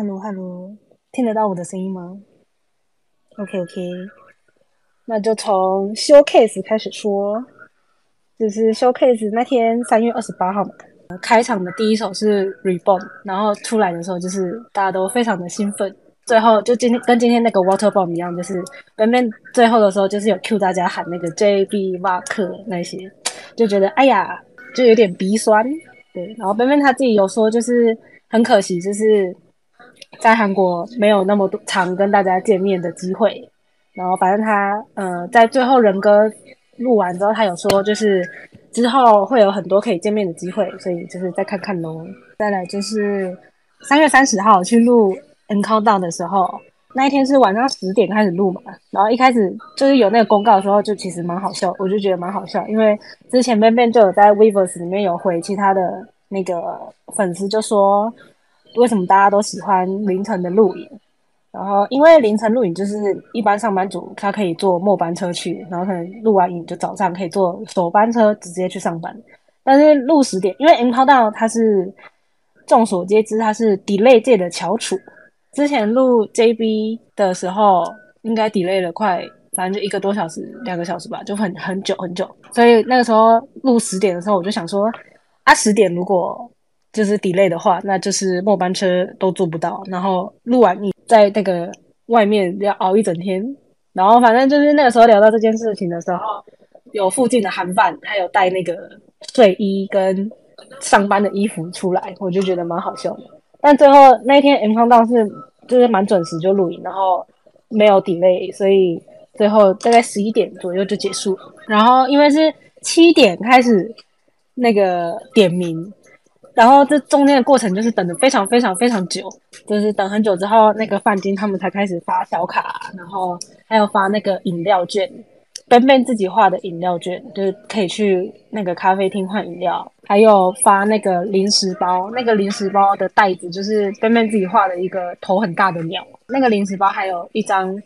Hello，Hello，听得到我的声音吗？OK，OK，那就从 showcase 开始说，就是 showcase 那天三月二十八号嘛，开场的第一首是 Reborn，然后出来的时候就是大家都非常的兴奋，最后就今天跟今天那个 Water Bomb 一样，就是边边最后的时候就是有 Q 大家喊那个 JB 瓦克那些，就觉得哎呀，就有点鼻酸，对，然后边边他自己有说就是很可惜，就是。在韩国没有那么多常跟大家见面的机会，然后反正他呃在最后人歌录完之后，他有说就是之后会有很多可以见面的机会，所以就是再看看喽。再来就是三月三十号去录 encore 的时候，那一天是晚上十点开始录嘛，然后一开始就是有那个公告的时候，就其实蛮好笑，我就觉得蛮好笑，因为之前 Ben Ben 就有在 Weverse 里面有回其他的那个粉丝就说。为什么大家都喜欢凌晨的录影？然后因为凌晨录影就是一般上班族他可以坐末班车去，然后可能录完影就早上可以坐首班车直接去上班。但是录十点，因为 M 跑道它是众所皆知，它是 delay 界的翘楚。之前录 JB 的时候，应该 delay 了快，反正就一个多小时、两个小时吧，就很很久很久。所以那个时候录十点的时候，我就想说，啊，十点如果。就是 delay 的话，那就是末班车都做不到。然后录完你在那个外面要熬一整天。然后反正就是那个时候聊到这件事情的时候，有附近的韩饭，他有带那个睡衣跟上班的衣服出来，我就觉得蛮好笑的。但最后那一天 M 康道是就是蛮准时就录影，然后没有 delay，所以最后大概十一点左右就结束。然后因为是七点开始那个点名。然后这中间的过程就是等的非常非常非常久，就是等很久之后，那个范金他们才开始发小卡，然后还有发那个饮料券，Ben Ben 自己画的饮料券，就是可以去那个咖啡厅换饮料，还有发那个零食包，那个零食包的袋子就是 Ben Ben 自己画的一个头很大的鸟，那个零食包还有一张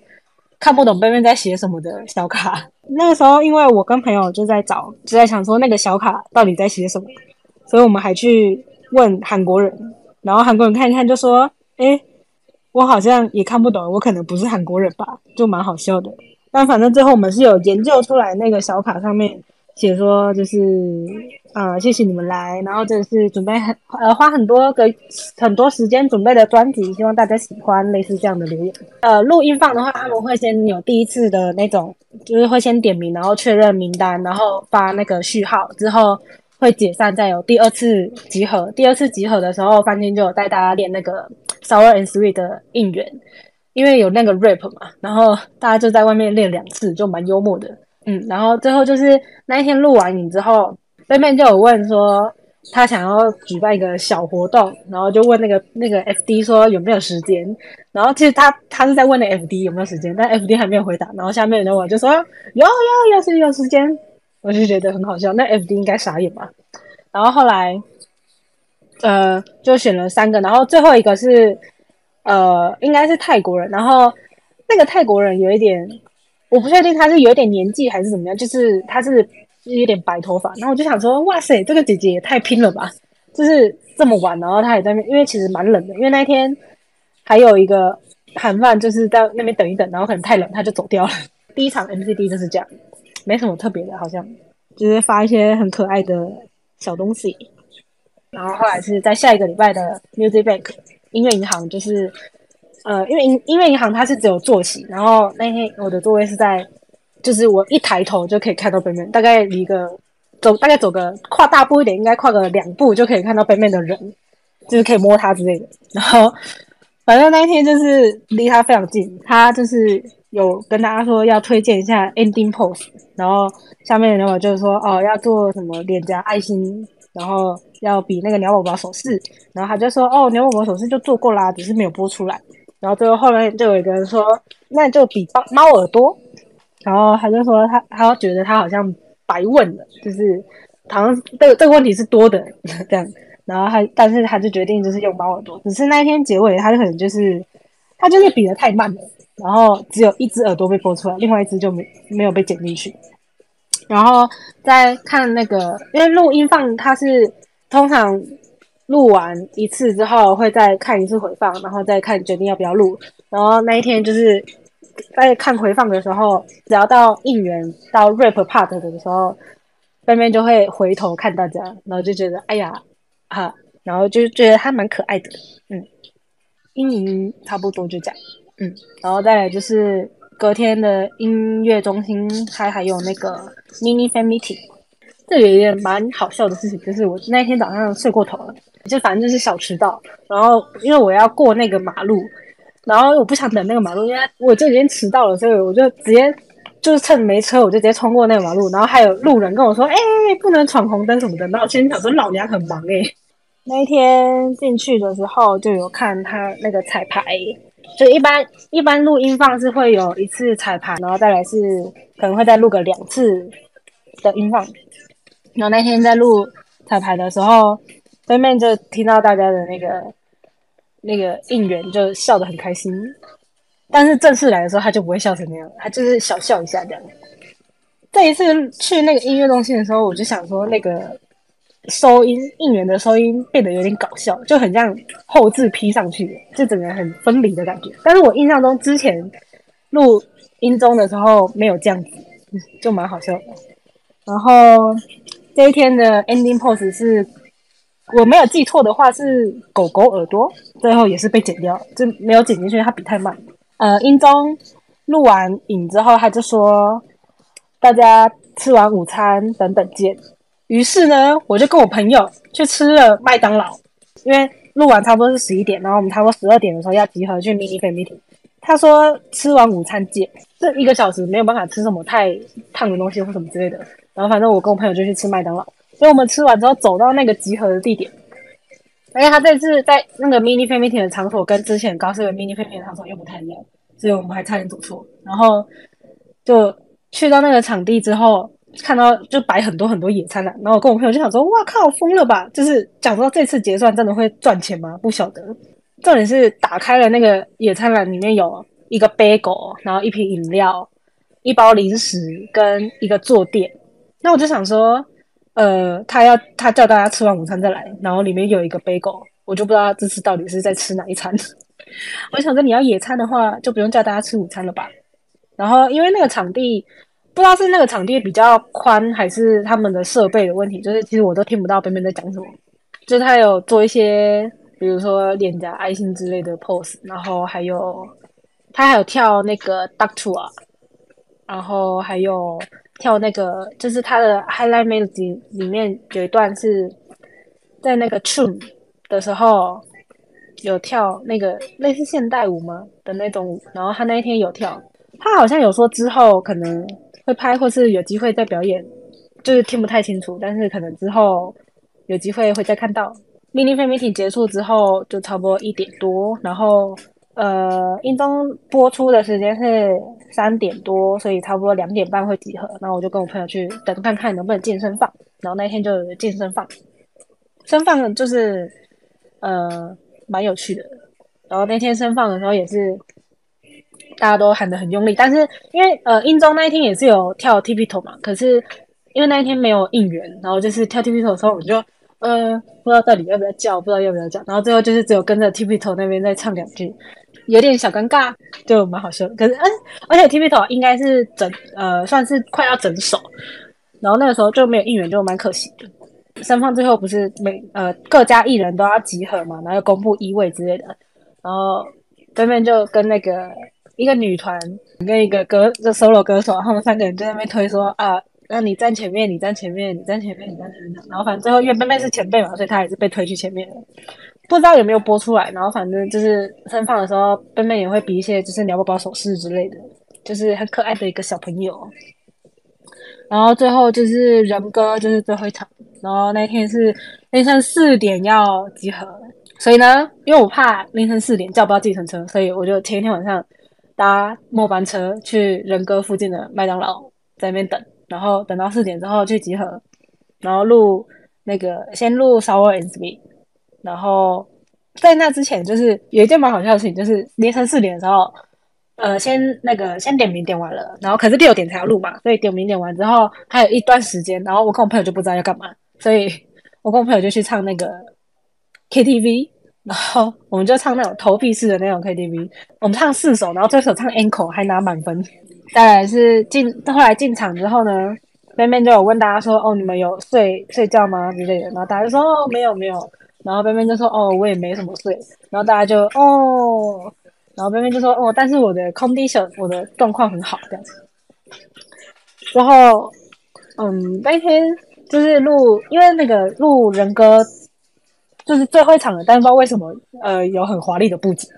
看不懂 Ben Ben 在写什么的小卡。那个时候因为我跟朋友就在找，就在想说那个小卡到底在写什么。所以我们还去问韩国人，然后韩国人看一看就说：“哎，我好像也看不懂，我可能不是韩国人吧？”就蛮好笑的。但反正最后我们是有研究出来，那个小卡上面写说就是呃，谢谢你们来，然后这是准备很呃花很多个很多时间准备的专辑，希望大家喜欢，类似这样的留言。呃，录音放的话，他们会先有第一次的那种，就是会先点名，然后确认名单，然后发那个序号之后。会解散，再有第二次集合。第二次集合的时候，范天就有带大家练那个 sour and sweet 的应援，因为有那个 rap 嘛。然后大家就在外面练两次，就蛮幽默的。嗯，然后最后就是那一天录完影之后，对面就有问说他想要举办一个小活动，然后就问那个那个 FD 说有没有时间。然后其实他他是在问那 FD 有没有时间，但 FD 还没有回答。然后下面的我就说有有有是有时间。我就觉得很好笑，那 F D 应该傻眼吧？然后后来，呃，就选了三个，然后最后一个是，呃，应该是泰国人。然后那个泰国人有一点，我不确定他是有点年纪还是怎么样，就是他是有点白头发。然后我就想说，哇塞，这个姐姐也太拼了吧！就是这么晚，然后她也在那边，因为其实蛮冷的，因为那一天还有一个韩饭，就是在那边等一等，然后可能太冷，他就走掉了。第一场 M C D 就是这样。没什么特别的，好像就是发一些很可爱的小东西。然后后来是在下一个礼拜的 Music Bank 音乐银行，就是呃，因为音音乐银行它是只有坐席，然后那天我的座位是在，就是我一抬头就可以看到背面，大概离个走大概走个跨大步一点，应该跨个两步就可以看到背面的人，就是可以摸他之类的。然后反正那一天就是离他非常近，他就是。有跟大家说要推荐一下 ending pose，然后下面的话就是说哦要做什么脸颊爱心，然后要比那个鸟宝宝手势，然后他就说哦鸟宝宝手势就做过啦，只是没有播出来。然后最后后面就有一个人说那就比猫耳朵，然后他就说他他觉得他好像白问了，就是好像这个这个问题是多的 这样，然后他但是他就决定就是用猫耳朵，只是那一天结尾他就可能就是他就是比的太慢了。然后只有一只耳朵被播出来，另外一只就没没有被剪进去。然后再看那个，因为录音放它是通常录完一次之后会再看一次回放，然后再看决定要不要录。然后那一天就是在看回放的时候，只要到应援到 rap part 的时候，边边就会回头看大家，然后就觉得哎呀哈，然后就觉得他蛮可爱的，嗯，英差不多就这样，嗯，然后再来就是隔天的音乐中心，它还有那个 mini fan meeting，这有一件蛮好笑的事情，就是我那天早上睡过头了。就反正就是小迟到，然后因为我要过那个马路，然后我不想等那个马路，因为我就已经迟到了，所以我就直接就是趁没车，我就直接冲过那个马路。然后还有路人跟我说：“哎，不能闯红灯什么的。”然后我心想说：“老娘很忙哎。”那一天进去的时候就有看他那个彩排，就一般一般录音放是会有一次彩排，然后再来是可能会再录个两次的音放。然后那天在录彩排的时候。对面就听到大家的那个那个应援，就笑得很开心。但是正式来的时候，他就不会笑成那样，他就是小笑一下这样。这一次去那个音乐中心的时候，我就想说，那个收音应援的收音变得有点搞笑，就很像后置 P 上去的，就整个很分离的感觉。但是我印象中之前录音中的时候没有这样子，就蛮好笑的。然后这一天的 ending pose 是。我没有记错的话是狗狗耳朵，最后也是被剪掉，就没有剪进去，它比太慢。呃，音中录完影之后，他就说大家吃完午餐等等见。于是呢，我就跟我朋友去吃了麦当劳，因为录完差不多是十一点，然后我们差不多十二点的时候要集合去 mini meeting。他说吃完午餐见，这一个小时没有办法吃什么太烫的东西或什么之类的。然后反正我跟我朋友就去吃麦当劳。所以我们吃完之后走到那个集合的地点，而且他这次在那个 mini fan meeting 的场所跟之前高斯的 mini fan meeting 的场所又不太一样，所以我们还差点走错。然后就去到那个场地之后，看到就摆很多很多野餐篮。然后我跟我朋友就想说：“哇靠，疯了吧！”就是讲说这次结算真的会赚钱吗？不晓得。重点是打开了那个野餐篮，里面有一个杯狗，然后一瓶饮料，一包零食跟一个坐垫。那我就想说。呃，他要他叫大家吃完午餐再来，然后里面有一个杯狗，我就不知道这次到底是在吃哪一餐。我想着你要野餐的话，就不用叫大家吃午餐了吧。然后因为那个场地不知道是那个场地比较宽，还是他们的设备的问题，就是其实我都听不到边边在讲什么。就是他有做一些，比如说脸颊爱心之类的 pose，然后还有他还有跳那个 duck tour，然后还有。跳那个就是他的 highlight melody 里面有一段是在那个 tune 的时候有跳那个类似现代舞吗的那种舞，然后他那一天有跳，他好像有说之后可能会拍或是有机会再表演，就是听不太清楚，但是可能之后有机会会再看到。mini Family 结束之后就差不多一点多，然后。呃，音中播出的时间是三点多，所以差不多两点半会集合。然后我就跟我朋友去等看看能不能健身放。然后那天就有健身放，身放就是呃蛮有趣的。然后那天身放的时候也是大家都喊得很用力，但是因为呃音中那一天也是有跳 T P 头嘛，可是因为那一天没有应援，然后就是跳 T P 头的时候我就呃不知道到底要不要叫，不知道要不要叫，然后最后就是只有跟着 T P 头那边再唱两句。有点小尴尬，就蛮好笑。可是，嗯，而且 T P 头应该是整，呃，算是快要整首，然后那个时候就没有应援，就蛮可惜的。三方最后不是每呃各家艺人都要集合嘛，然后公布一位之类的，然后对面就跟那个一个女团跟一个歌就 solo 歌手，他们三个人在那边推说啊，那你站前面，你站前面，你站前面，你站前面。然后反正最后因为妹妹是前辈嘛，所以她也是被推去前面了。不知道有没有播出来，然后反正就是盛放的时候，笨笨也会比一些就是鸟宝宝手势之类的，就是很可爱的一个小朋友。然后最后就是人歌，就是最后一场。然后那天是凌晨四点要集合，所以呢，因为我怕凌晨四点叫不到计程车，所以我就前一天晚上搭末班车去人歌附近的麦当劳在那边等，然后等到四点之后去集合，然后录那个先录 Sour and Sweet。然后在那之前，就是有一件蛮好笑的事情，就是凌晨四点的时候，呃，先那个先点名点完了，然后可是六点才要录嘛，所以点名点完之后还有一段时间，然后我跟我朋友就不知道要干嘛，所以我跟我朋友就去唱那个 KTV，然后我们就唱那种投币式的那种 KTV，我们唱四首，然后这首唱 encore 还拿满分。再来是进后来进场之后呢，Ben Ben 就有问大家说：“哦，你们有睡睡觉吗？”之类的，然后大家就说：“哦，没有没有。”然后 Ben Ben 就说：“哦，我也没什么睡。”然后大家就哦，然后 Ben Ben 就说：“哦，但是我的 condition 我的状况很好。”这样。之后，嗯，那天就是录，因为那个录人歌，就是最后一场的，但不知道为什么，呃，有很华丽的布景，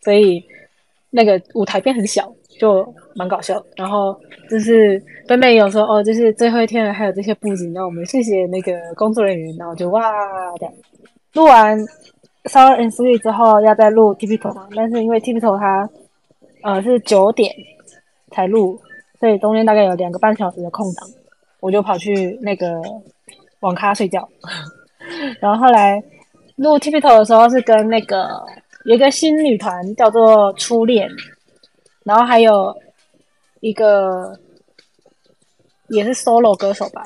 所以那个舞台变很小，就蛮搞笑。然后就是贝贝有说，哦，就是最后一天了，还有这些布景，那我们谢谢那个工作人员，然后就哇这样。录完《Sour and Sweet》之后，要再录《Tipto 嘛，但是因为《T P 头》它，呃，是九点才录。所以中间大概有两个半小时的空档，我就跑去那个网咖睡觉。然后后来录 t i p t o 的时候是跟那个有一个新女团叫做初恋，然后还有一个也是 solo 歌手吧，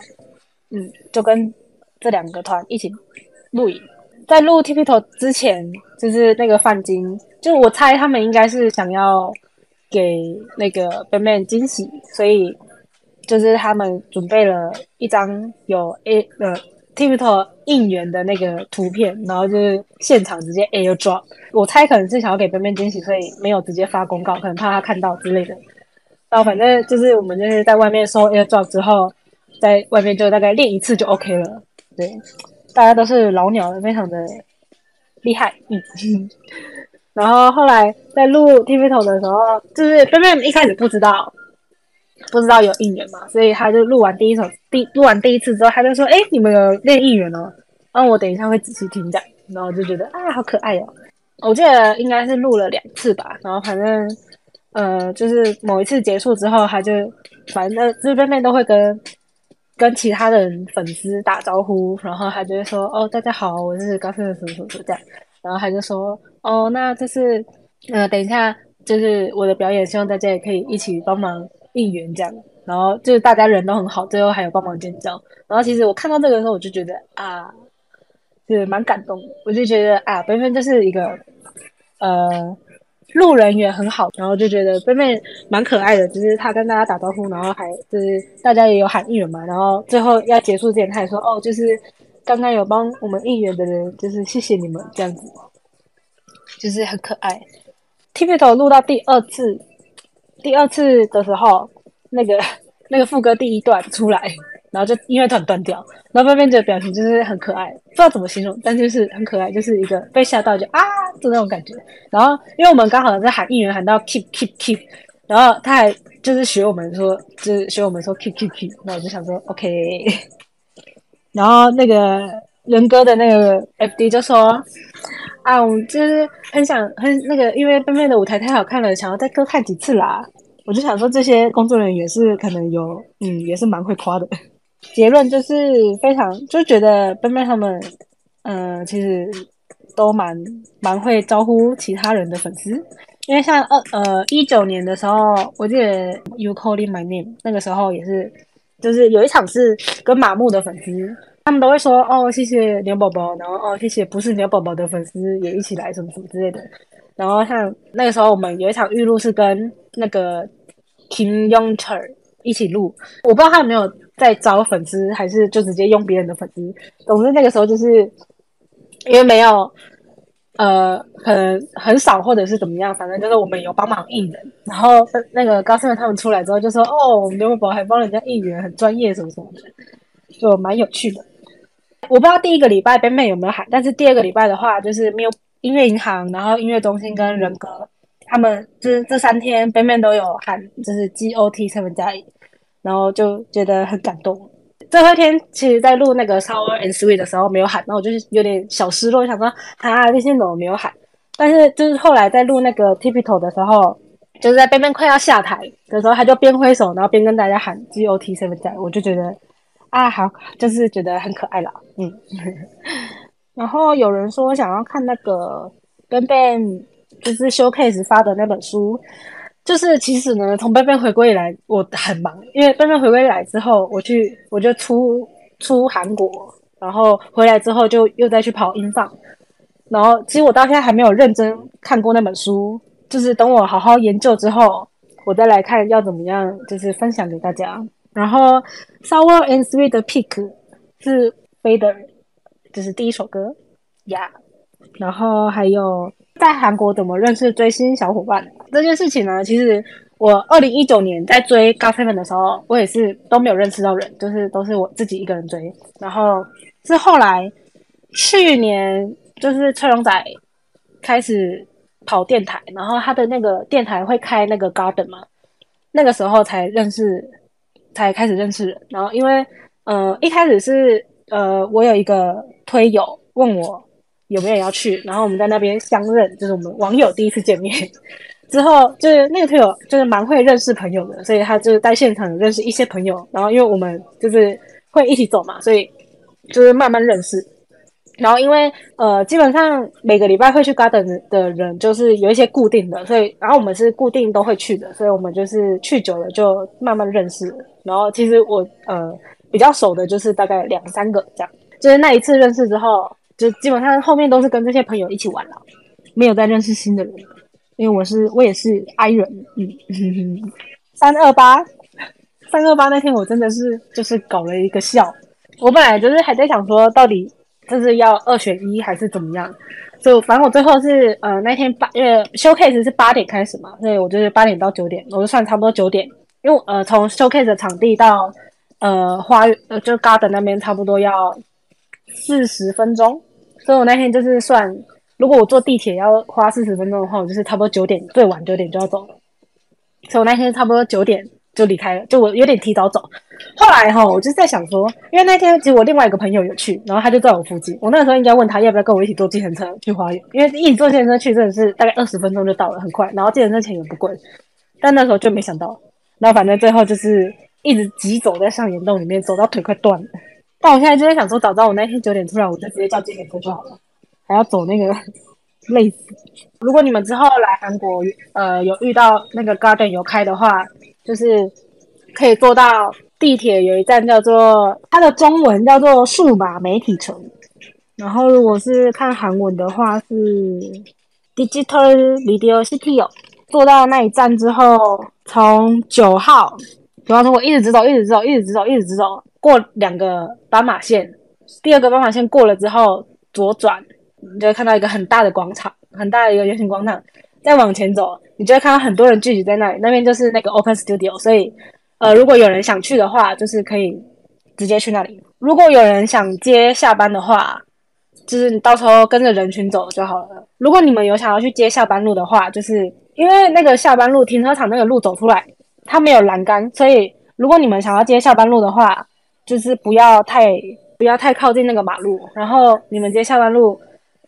嗯，就跟这两个团一起录影。在录 t i p t o 之前，就是那个范金，就我猜他们应该是想要。给那个 Batman 惊喜，所以就是他们准备了一张有 A 呃 TikTok 应援的那个图片，然后就是现场直接 Air Drop。我猜可能是想要给妹妹惊喜，所以没有直接发公告，可能怕他看到之类的。然后反正就是我们就是在外面收 Air Drop 之后，在外面就大概练一次就 OK 了。对，大家都是老鸟了，非常的厉害。嗯。然后后来在录 TV 头的时候，就是贝贝一开始不知道，不知道有应援嘛，所以他就录完第一首，第录完第一次之后，他就说：“哎，你们有练应援哦。”然后我等一下会仔细听讲，然后就觉得啊，好可爱哦。我记得应该是录了两次吧，然后反正呃，就是某一次结束之后，他就反正就是贝贝都会跟跟其他的人粉丝打招呼，然后他就会说：“哦，大家好，我是高胜的什么什么这样。”然后他就说：“哦，那这是，呃，等一下就是我的表演，希望大家也可以一起帮忙应援这样。然后就是大家人都很好，最后还有帮忙尖叫。然后其实我看到这个时候，我就觉得啊，是蛮感动的。我就觉得啊，贝贝就是一个呃路人缘很好，然后就觉得贝贝蛮可爱的。就是他跟大家打招呼，然后还就是大家也有喊应援嘛。然后最后要结束之前，他也说：哦，就是。”刚刚有帮我们应援的人，就是谢谢你们这样子，就是很可爱。T P 头录到第二次，第二次的时候，那个 那个副歌第一段出来，然后就音乐突然断掉，然后外面的表情就是很可爱，不知道怎么形容，但就是很可爱，就是一个被吓到就啊，的那种感觉。然后因为我们刚好在喊应援，喊到 keep keep keep，然后他还就是学我们说，就是学我们说 keep keep keep，那我就想说 OK。然后那个人哥的那个 FD 就说：“啊，我就是很想很那个，因为贝贝的舞台太好看了，想要再多看几次啦。”我就想说，这些工作人员是可能有，嗯，也是蛮会夸的。结论就是非常就觉得贝贝他们，嗯，其实都蛮蛮会招呼其他人的粉丝。因为像二呃一九年的时候，我记得 You Calling My Name 那个时候也是。就是有一场是跟马木的粉丝，他们都会说哦谢谢牛宝宝，然后哦谢谢不是牛宝宝的粉丝也一起来什么什么之类的。然后像那个时候我们有一场预录是跟那个 Kim Young Chul 一起录，我不知道他有没有在招粉丝，还是就直接用别人的粉丝。总之那个时候就是因为没有。呃，很很少，或者是怎么样，反正就是我们有帮忙应援。然后那个高盛他们出来之后就说：“哦，刘文博还帮人家应援，很专业，什么什么的，就蛮有趣的。”我不知道第一个礼拜 Ben Ben 有没有喊，但是第二个礼拜的话，就是没有音乐银行，然后音乐中心跟人格，他们就是这三天背面都有喊，就是 G O T 他们加一，然后就觉得很感动。最后一天，其实，在录那个 Sour and Sweet 的时候没有喊，那我就是有点小失落，想说啊，那些怎么没有喊？但是就是后来在录那个 Typical 的时候，就是在边边快要下台的时候，他就边挥手，然后边跟大家喊 G O T Seven 在，我就觉得啊，好，就是觉得很可爱啦，嗯。然后有人说想要看那个 Ben Ben 就是 Showcase 发的那本书。就是其实呢，从贝贝回归以来，我很忙，因为贝贝回归来之后，我去我就出出韩国，然后回来之后就又再去跑音放，然后其实我到现在还没有认真看过那本书，就是等我好好研究之后，我再来看要怎么样，就是分享给大家。然后《Sour and Sweet Peak》是 Fade 这是第一首歌呀。然后还有在韩国怎么认识追星小伙伴这件事情呢？其实我二零一九年在追 GOT7 的时候，我也是都没有认识到人，就是都是我自己一个人追。然后是后来去年就是崔荣仔开始跑电台，然后他的那个电台会开那个 Garden 嘛，那个时候才认识。才开始认识人，然后因为，呃，一开始是，呃，我有一个推友问我有没有要去，然后我们在那边相认，就是我们网友第一次见面。之后就是那个朋友就是蛮会认识朋友的，所以他就是在现场认识一些朋友，然后因为我们就是会一起走嘛，所以就是慢慢认识。然后因为呃，基本上每个礼拜会去 Garden 的人就是有一些固定的，所以然后我们是固定都会去的，所以我们就是去久了就慢慢认识。然后其实我呃比较熟的就是大概两三个这样，就是那一次认识之后，就基本上后面都是跟这些朋友一起玩了，没有再认识新的人。因为我是我也是 I 人，嗯，三二八，三二八那天我真的是就是搞了一个笑，我本来就是还在想说到底。就是要二选一还是怎么样？就反正我最后是呃那天八，因为 showcase 是八点开始嘛，所以我就是八点到九点，我就算差不多九点，因为呃从 showcase 的场地到呃花呃就 garden 那边差不多要四十分钟，所以我那天就是算，如果我坐地铁要花四十分钟的话，我就是差不多九点最晚九点就要走了，所以我那天差不多九点。就离开了，就我有点提早走。后来哈，我就在想说，因为那天其实我另外一个朋友有去，然后他就在我附近。我那时候应该问他要不要跟我一起坐计程车去花园，因为一起坐计程车去真的是大概二十分钟就到了，很快。然后计程车钱也不贵，但那时候就没想到。然后反正最后就是一直急走在上岩洞里面，走到腿快断了。但我现在就在想说，早知道我那天九点出来，我就直接叫计程车就好了，还要走那个累死。如果你们之后来韩国，呃，有遇到那个 Garden 有开的话。就是可以坐到地铁，有一站叫做它的中文叫做数码媒体城，然后如果是看韩文的话是 Digital Video City 哦。坐到那一站之后，从九号九号通过一直直走，一直直走，一直直走，一直直走，过两个斑马线，第二个斑马线过了之后左转，你就会看到一个很大的广场，很大的一个圆形广场。再往前走，你就会看到很多人聚集在那里，那边就是那个 Open Studio，所以，呃，如果有人想去的话，就是可以直接去那里。如果有人想接下班的话，就是你到时候跟着人群走就好了。如果你们有想要去接下班路的话，就是因为那个下班路停车场那个路走出来，它没有栏杆，所以如果你们想要接下班路的话，就是不要太不要太靠近那个马路，然后你们接下班路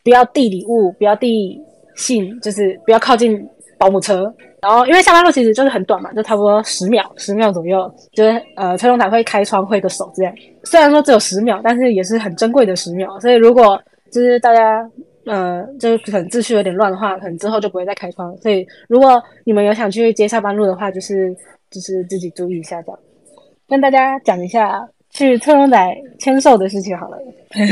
不要递礼物，不要递。信就是不要靠近保姆车，然后因为下班路其实就是很短嘛，就差不多十秒，十秒左右，就是呃，车龙台会开窗挥个手这样。虽然说只有十秒，但是也是很珍贵的十秒。所以如果就是大家呃，就是可能秩序有点乱的话，可能之后就不会再开窗。所以如果你们有想去接下班路的话，就是就是自己注意一下这样。跟大家讲一下去车龙仔签售的事情好了，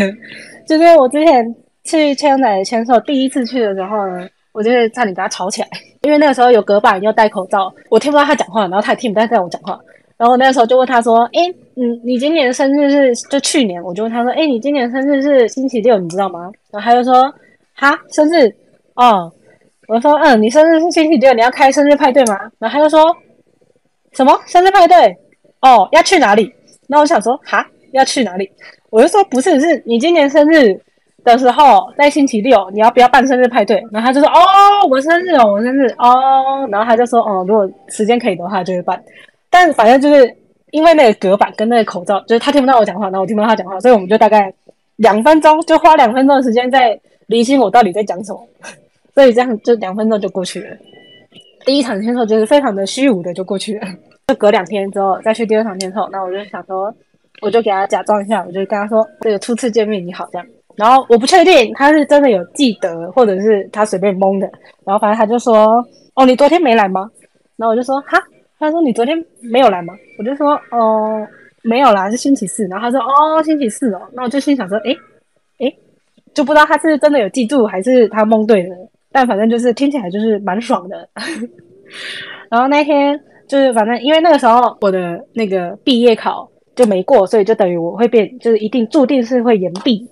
就是我之前。去千阳仔签售，第一次去的时候呢，我就是差点跟他吵起来，因为那个时候有隔板又戴口罩，我听不到他讲话，然后他也听不到我讲话。然后那个时候就问他说：“哎，嗯，你今年生日是就去年？”我就问他说：“哎，你今年生日是星期六，你知道吗？”然后他就说：“哈，生日哦。”我说：“嗯，你生日是星期六，你要开生日派对吗？”然后他就说：“什么生日派对？哦，要去哪里？”那我想说：“哈，要去哪里？”我就说：“不是，是你今年生日。”的时候在星期六，你要不要办生日派对？然后他就说：“哦，我生日哦，我生日哦。”然后他就说：“哦，如果时间可以的话，就会办。”但反正就是因为那个隔板跟那个口罩，就是他听不到我讲话，然后我听不到他讲话，所以我们就大概两分钟，就花两分钟的时间在理清我到底在讲什么。所以这样就两分钟就过去了。第一场签售就是非常的虚无的就过去了。就隔两天之后再去第二场签售，那我就想说，我就给他假装一下，我就跟他说：“这个初次见面，你好。”这样。然后我不确定他是真的有记得，或者是他随便蒙的。然后反正他就说：“哦，你昨天没来吗？”然后我就说：“哈。”他说：“你昨天没有来吗？”我就说：“哦，没有啦，是星期四。”然后他说：“哦，星期四哦。”那我就心想说：“诶，诶，就不知道他是真的有记住还是他蒙对了，但反正就是听起来就是蛮爽的。然后那天就是反正因为那个时候我的那个毕业考就没过，所以就等于我会变，就是一定注定是会延毕，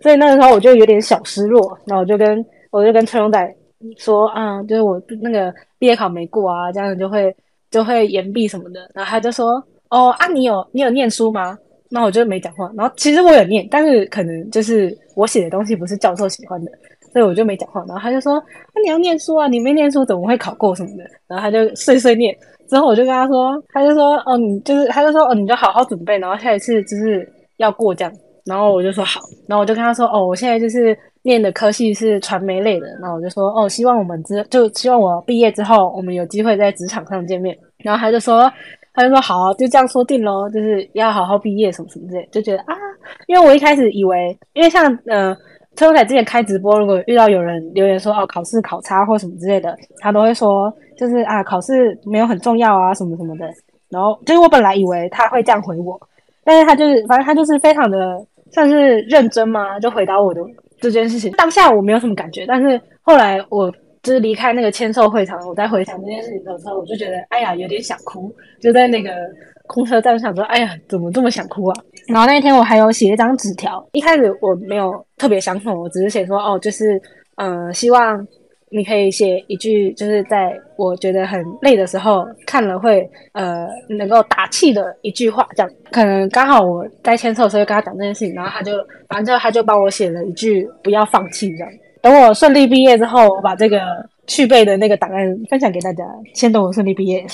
所以那个时候我就有点小失落。然后我就跟我就跟春龙仔说啊，就是我那个毕业考没过啊，这样就会就会延毕什么的。然后他就说哦啊，你有你有念书吗？那我就没讲话。然后其实我有念，但是可能就是我写的东西不是教授喜欢的。所以我就没讲话，然后他就说：“那你要念书啊，你没念书怎么会考过什么的？”然后他就碎碎念。之后我就跟他说：“他就说哦，你就是，他就说哦，你就好好准备，然后下一次就是要过这样。”然后我就说好，然后我就跟他说：“哦，我现在就是念的科系是传媒类的。”然后我就说：“哦，希望我们之就希望我毕业之后，我们有机会在职场上见面。”然后他就说：“他就说好，就这样说定喽，就是要好好毕业什么什么之类。”就觉得啊，因为我一开始以为，因为像呃。车仔之前开直播，如果遇到有人留言说哦考试考差或什么之类的，他都会说就是啊考试没有很重要啊什么什么的。然后就是我本来以为他会这样回我，但是他就是反正他就是非常的算是认真嘛，就回答我的这件事情。当下我没有什么感觉，但是后来我就是离开那个签售会场，我在回想这件事情的时候，我就觉得哎呀有点想哭，就在那个。空车站想说，哎呀，怎么这么想哭啊？然后那一天我还有写一张纸条，一开始我没有特别想什么，我只是写说，哦，就是，嗯，希望你可以写一句，就是在我觉得很累的时候看了会，呃，能够打气的一句话，这样。可能刚好我在签售的时候跟他讲这件事情，然后他就，反正他就帮我写了一句不要放弃这样。等我顺利毕业之后，我把这个去背的那个档案分享给大家。先等我顺利毕业。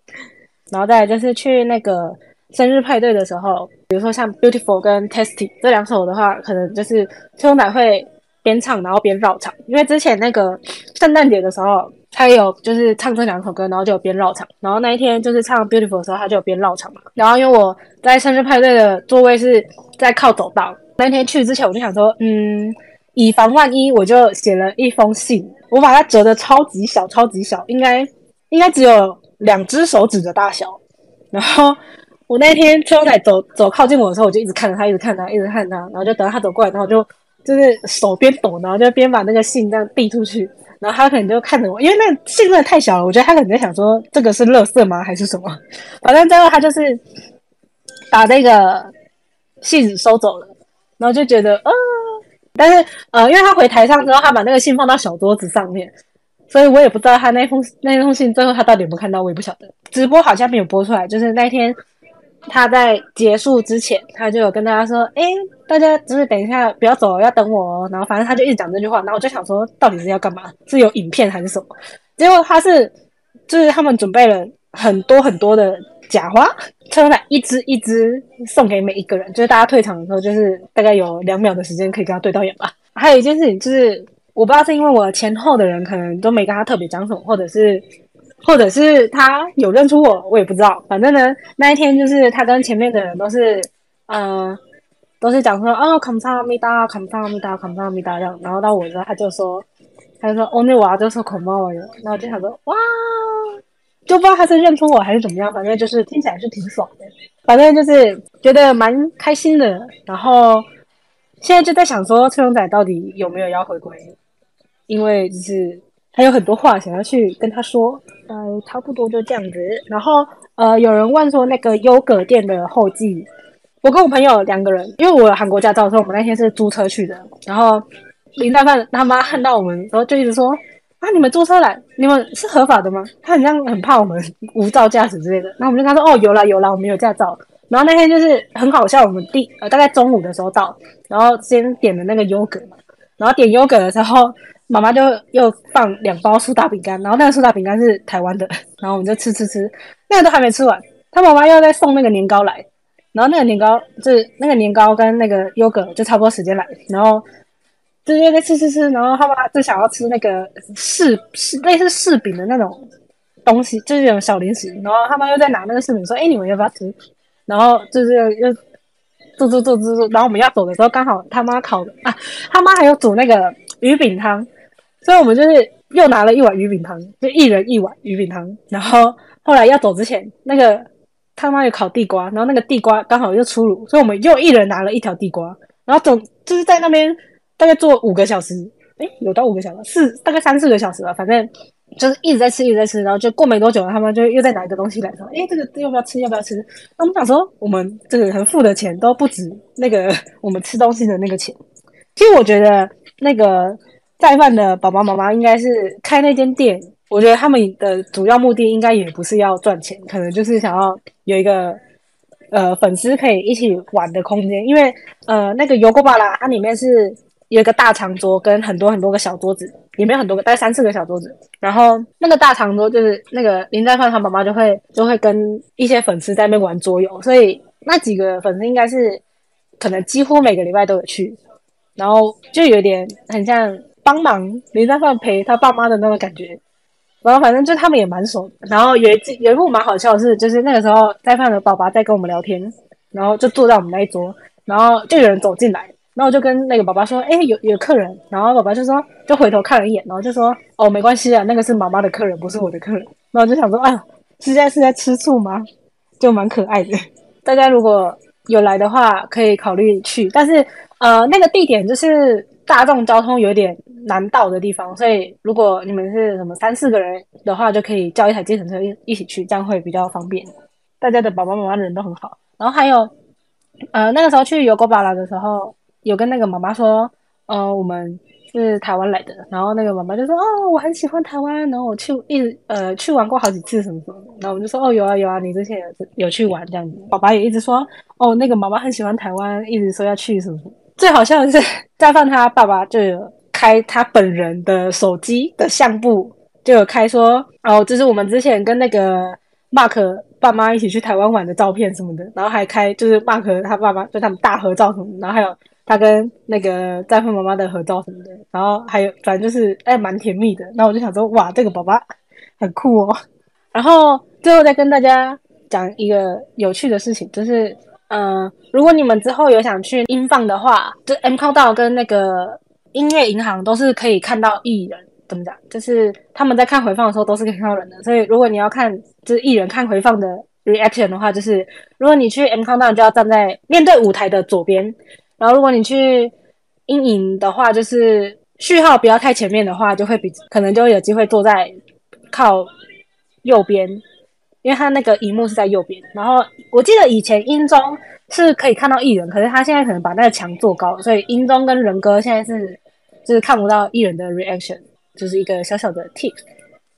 然后再就是去那个生日派对的时候，比如说像 Beautiful 跟 Tasty 这两首的话，可能就是秋仔会边唱然后边绕场，因为之前那个圣诞节的时候，他有就是唱这两首歌，然后就有边绕场。然后那一天就是唱 Beautiful 的时候，他就有边绕场嘛。然后因为我在生日派对的座位是在靠走道，那天去之前我就想说，嗯，以防万一，我就写了一封信，我把它折的超级小，超级小，应该应该只有。两只手指的大小，然后我那天秋仔走走靠近我的时候，我就一直看着他，一直看他，一直看他，然后就等到他走过来，然后就就是手边抖，然后就边把那个信这样递出去，然后他可能就看着我，因为那信真的太小了，我觉得他可能在想说这个是垃圾吗，还是什么？反正最后他就是把那个信收走了，然后就觉得，呃，但是呃，因为他回台上之后，他把那个信放到小桌子上面。所以我也不知道他那封那封信最后他到底有没有看到，我也不晓得。直播好像没有播出来，就是那天他在结束之前，他就有跟大家说：“哎，大家就是等一下不要走，要等我哦。”然后反正他就一直讲这句话，然后我就想说，到底是要干嘛？是有影片还是什么？结果他是就是他们准备了很多很多的假花，车来一支一支送给每一个人，就是大家退场的时候，就是大概有两秒的时间可以跟他对到眼吧。还有一件事情就是。我不知道是因为我前后的人可能都没跟他特别讲什么，或者是，或者是他有认出我，我也不知道。反正呢，那一天就是他跟前面的人都是，嗯，都是讲说哦，康萨米达，康萨米达，康萨米达这样。然后到我这，他就说，他就说哦，那娃就说孔猫了。然后就想说哇，就不知道他是认出我还是怎么样。反正就是听起来是挺爽的，反正就是觉得蛮开心的。然后现在就在想说，崔龙仔到底有没有要回归？因为就是还有很多话想要去跟他说，呃，差不多就这样子。然后呃，有人问说那个优格店的后记，我跟我朋友两个人，因为我有韩国驾照，所以我们那天是租车去的。然后林大范他妈看到我们，然后就一直说啊，你们租车来，你们是合法的吗？他很像很怕我们无照驾驶之类的。然后我们就跟他说，哦，有啦有啦，我们有驾照。然后那天就是很好笑，我们第呃大概中午的时候到，然后先点的那个优格嘛，然后点优格的时候。妈妈就又放两包苏打饼干，然后那个苏打饼干是台湾的，然后我们就吃吃吃，那个都还没吃完，他妈妈又在送那个年糕来，然后那个年糕就是那个年糕跟那个优格就差不多时间来，然后就又在吃吃吃，然后他妈就想要吃那个柿柿类似柿饼的那种东西，就是那种小零食，然后他妈又在拿那个柿饼说：“哎，你们要不要吃？”然后就是又做做做做做，然后我们要走的时候，刚好他妈烤的啊，他妈还有煮那个鱼饼汤。所以我们就是又拿了一碗鱼饼汤，就一人一碗鱼饼汤。然后后来要走之前，那个他妈有烤地瓜，然后那个地瓜刚好又出炉，所以我们又一人拿了一条地瓜。然后总就是在那边大概坐五个小时，哎，有到五个小时，四大概三四个小时吧，反正就是一直在吃，一直在吃，然后就过没多久，他们就又再拿一个东西来说，哎，这个要不要吃？要不要吃？那我们想说，我们这个人付的钱都不止那个我们吃东西的那个钱。其实我觉得那个在饭的爸爸妈妈应该是开那间店，我觉得他们的主要目的应该也不是要赚钱，可能就是想要有一个。呃，粉丝可以一起玩的空间，因为呃，那个油锅巴啦，它里面是有一个大长桌跟很多很多个小桌子，里面很多个，大概三四个小桌子。然后那个大长桌就是那个林在范他妈妈就会就会跟一些粉丝在那边玩桌游，所以那几个粉丝应该是可能几乎每个礼拜都有去，然后就有点很像帮忙林在范陪他爸妈的那种感觉。然后反正就他们也蛮熟，然后有一次有一幕蛮好笑的是，就是那个时候在饭的爸爸在跟我们聊天，然后就坐在我们那一桌，然后就有人走进来，然后就跟那个爸爸说：“哎，有有客人。”然后爸爸就说，就回头看了一眼，然后就说：“哦，没关系啊，那个是妈妈的客人，不是我的客人。”然后就想说：“啊，是在是在吃醋吗？”就蛮可爱的。大家如果有来的话，可以考虑去，但是呃，那个地点就是大众交通有点。难到的地方，所以如果你们是什么三四个人的话，就可以叫一台计程车一一起去，这样会比较方便。大家的爸爸妈妈人都很好。然后还有，呃，那个时候去游狗巴拉的时候，有跟那个妈妈说，呃，我们是台湾来的。然后那个妈妈就说，哦，我很喜欢台湾，然后我去一直呃去玩过好几次什么什么。然后我们就说，哦，有啊有啊，你之前有有去玩这样子。爸爸也一直说，哦，那个妈妈很喜欢台湾，一直说要去什么什么。最好笑的是，再放他爸爸就有。开他本人的手机的相簿，就有开说哦，这是我们之前跟那个 Mark 爸妈一起去台湾玩的照片什么的，然后还开就是 Mark 他爸爸就他们大合照什么，然后还有他跟那个在婚妈妈的合照什么的，然后还有反正就是哎蛮甜蜜的，那我就想说哇，这个宝宝很酷哦。然后最后再跟大家讲一个有趣的事情，就是嗯，如果你们之后有想去音放的话，就 M 康道跟那个。音乐银行都是可以看到艺人，怎么讲？就是他们在看回放的时候都是可以看到人的。所以如果你要看就是艺人看回放的 reaction 的话，就是如果你去 M Countdown 就要站在面对舞台的左边，然后如果你去阴影的话，就是序号不要太前面的话，就会比可能就有机会坐在靠右边，因为他那个荧幕是在右边。然后我记得以前音中是可以看到艺人，可是他现在可能把那个墙做高，所以音中跟人哥现在是。就是看不到艺人的 reaction，就是一个小小的 tip，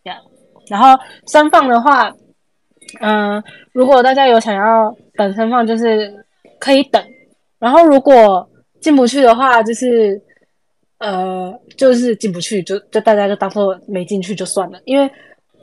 这样。然后声放的话，嗯，如果大家有想要等声放，就是可以等。然后如果进不去的话，就是呃，就是进不去，就就大家就当做没进去就算了。因为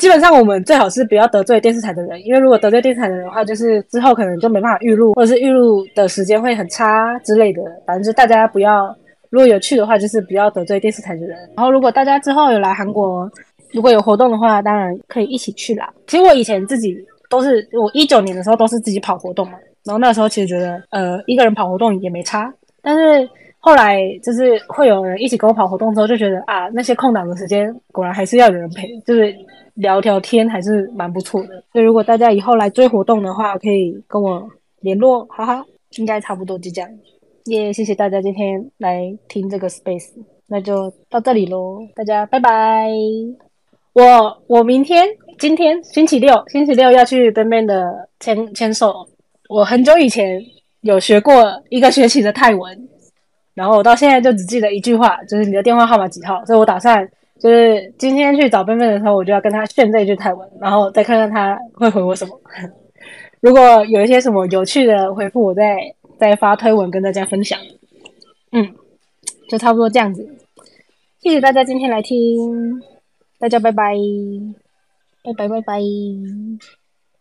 基本上我们最好是不要得罪电视台的人，因为如果得罪电视台的人的话，就是之后可能就没办法预录，或者是预录的时间会很差之类的。反正就大家不要。如果有去的话，就是不要得罪电视台的人。然后，如果大家之后有来韩国，如果有活动的话，当然可以一起去啦。其实我以前自己都是，我一九年的时候都是自己跑活动嘛。然后那时候其实觉得，呃，一个人跑活动也没差。但是后来就是会有人一起跟我跑活动之后，就觉得啊，那些空档的时间果然还是要有人陪，就是聊聊天还是蛮不错的。所以如果大家以后来追活动的话，可以跟我联络，哈哈，应该差不多就这样。也谢谢大家今天来听这个 space，那就到这里喽，大家拜拜。我我明天今天星期六，星期六要去对面的签签售。我很久以前有学过一个学期的泰文，然后我到现在就只记得一句话，就是你的电话号码几号。所以我打算就是今天去找笨笨的时候，我就要跟他炫这一句泰文，然后再看看他会回我什么。如果有一些什么有趣的回复，我再。再发推文跟大家分享，嗯，就差不多这样子。谢谢大家今天来听，大家拜拜，拜拜拜拜。